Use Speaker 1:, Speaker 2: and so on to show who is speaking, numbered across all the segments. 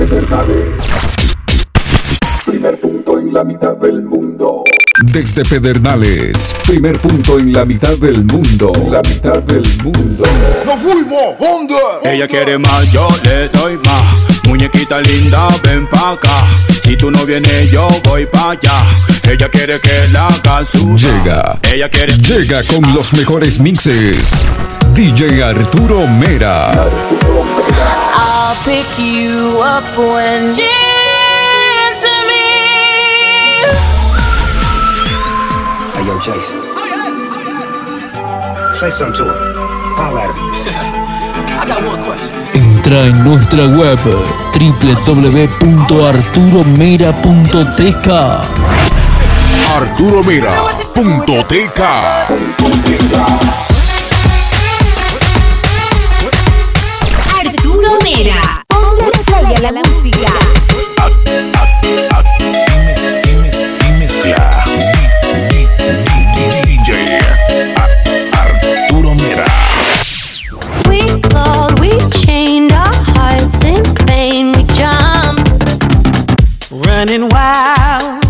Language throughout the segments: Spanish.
Speaker 1: Pedernales. Primer punto en la mitad del mundo.
Speaker 2: Desde Pedernales, primer punto en la mitad del mundo. La mitad del mundo.
Speaker 3: ¡Nos fuimos! ¡Onda!
Speaker 4: Ella quiere más, yo le doy más. Muñequita linda, ven pa' acá. Si tú no vienes, yo voy pa' allá. Ella quiere que la haga su.
Speaker 2: Llega.
Speaker 4: Ella quiere.
Speaker 2: Llega con los mejores mixes. DJ Arturo Mera.
Speaker 5: I'll pick you up when you to me.
Speaker 6: Hey, yo, Jason. Say something to her. Holla at her.
Speaker 3: I got one question.
Speaker 7: Entra en nuestra web www.arturomera.tk
Speaker 3: ArturoMera.tk
Speaker 5: música. We thought we chained our hearts in vain. We.
Speaker 8: Running wild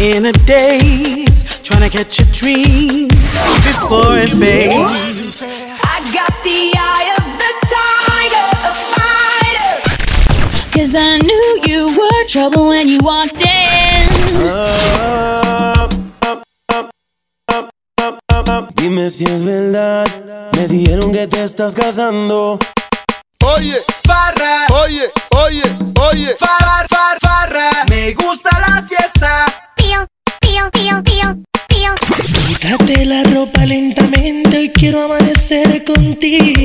Speaker 8: in a daze, trying to catch a dream before it fades.
Speaker 5: Trouble when you walked in.
Speaker 9: Dime si es verdad, me dijeron que te estás casando.
Speaker 3: Oye, farra. Oye, oye, oye. Farra, farra, farra. Me gusta la fiesta.
Speaker 5: Pío, pío, pío, pío, pío.
Speaker 8: Quítate la ropa lentamente, hoy quiero amanecer contigo.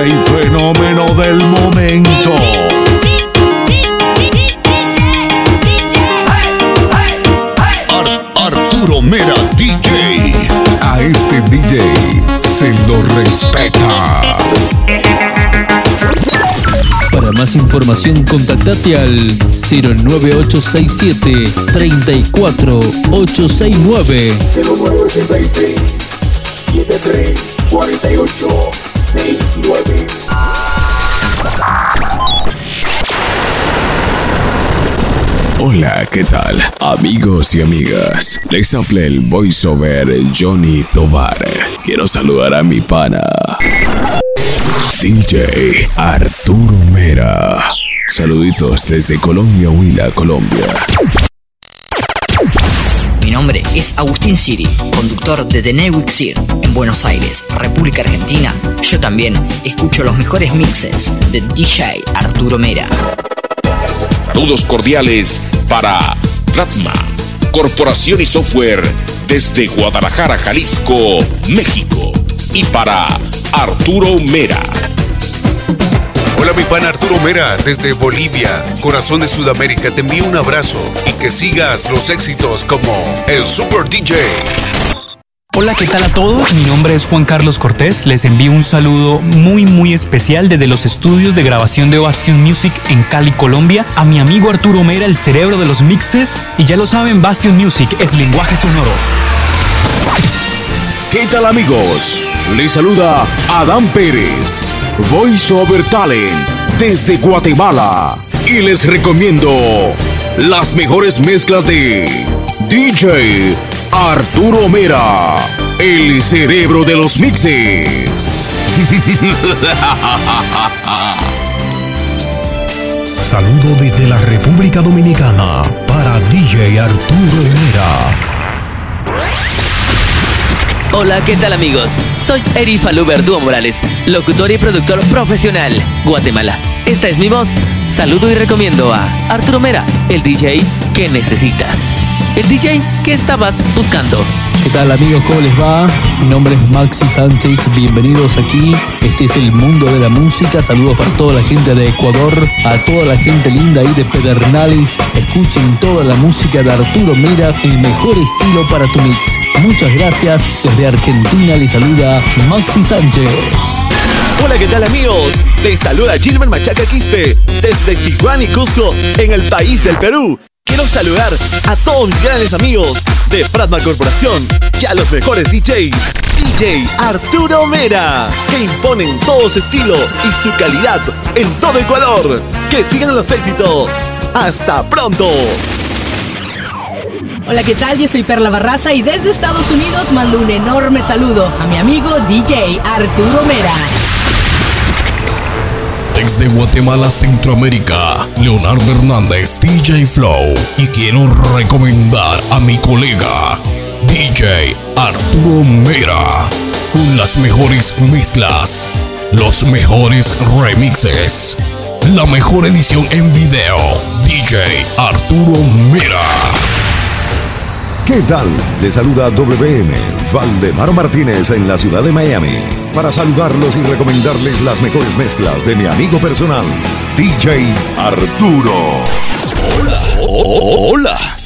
Speaker 10: El
Speaker 2: DJ fenómeno del momento.
Speaker 3: Ar- Arturo Mera DJ.
Speaker 2: A este DJ se lo respeta.
Speaker 7: Para más información contactate al 09867 34869
Speaker 1: 0986 73 48
Speaker 11: Hola, ¿qué tal? Amigos y amigas, les habla el voiceover Johnny Tovar. Quiero saludar a mi pana DJ Arturo Mera. Saluditos desde Colombia, Huila, Colombia.
Speaker 12: Mi nombre es Agustín Siri, conductor de The Newixir en Buenos Aires, República Argentina. Yo también escucho los mejores mixes de DJ Arturo Mera.
Speaker 13: Saludos cordiales para Flatma, Corporación y Software desde Guadalajara, Jalisco, México. Y para Arturo Mera.
Speaker 14: Hola mi pan Arturo Mera desde Bolivia, corazón de Sudamérica, te envío un abrazo y que sigas los éxitos como el Super DJ.
Speaker 15: Hola, ¿qué tal a todos? Mi nombre es Juan Carlos Cortés. Les envío un saludo muy muy especial desde los estudios de grabación de Bastion Music en Cali, Colombia, a mi amigo Arturo Mera, el cerebro de los mixes. Y ya lo saben, Bastion Music es lenguaje sonoro.
Speaker 11: ¿Qué tal amigos? Les saluda Adán Pérez, Voice Over Talent desde Guatemala. Y les recomiendo las mejores mezclas de DJ Arturo Mera, el cerebro de los mixes.
Speaker 16: Saludo desde la República Dominicana para DJ Arturo Mera.
Speaker 17: Hola, ¿qué tal amigos? Soy Eri Falú Verdúo Morales, locutor y productor profesional, Guatemala. Esta es mi voz. Saludo y recomiendo a Arturo Mera, el DJ que necesitas. El DJ que estabas buscando.
Speaker 7: ¿Qué tal amigos? ¿Cómo les va? Mi nombre es Maxi Sánchez, bienvenidos aquí. Este es el mundo de la música. Saludos para toda la gente de Ecuador, a toda la gente linda ahí de Pedernales. Escuchen toda la música de Arturo Mera, el mejor estilo para tu mix. Muchas gracias. Desde Argentina les saluda Maxi Sánchez.
Speaker 16: Hola, ¿qué tal amigos? Les saluda Gilbert Machaca Quispe desde Sihuán y Cusco, en el país del Perú. Quiero saludar a todos mis grandes amigos de Fratma Corporación y a los mejores DJs. DJ Arturo Mera, que imponen todo su estilo y su calidad en todo Ecuador. Que sigan los éxitos. ¡Hasta pronto!
Speaker 18: Hola, ¿qué tal? Yo soy Perla Barraza y desde Estados Unidos mando un enorme saludo a mi amigo DJ Arturo Mera.
Speaker 11: Desde Guatemala, Centroamérica, Leonardo Hernández, DJ Flow. Y quiero recomendar a mi colega, DJ Arturo Mera. Con las mejores mezclas, los mejores remixes, la mejor edición en video. DJ Arturo Mera.
Speaker 19: ¿Qué tal? Le saluda WM, Valdemar Martínez en la ciudad de Miami, para saludarlos y recomendarles las mejores mezclas de mi amigo personal, DJ Arturo.
Speaker 3: Hola, hola.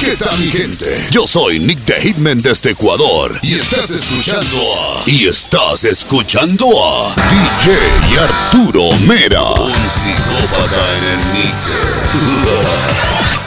Speaker 3: ¿Qué tal gente? Yo soy Nick the Hitman desde Ecuador y estás escuchando a... Y estás escuchando a DJ Arturo Mera. Un psicópata en el mixer.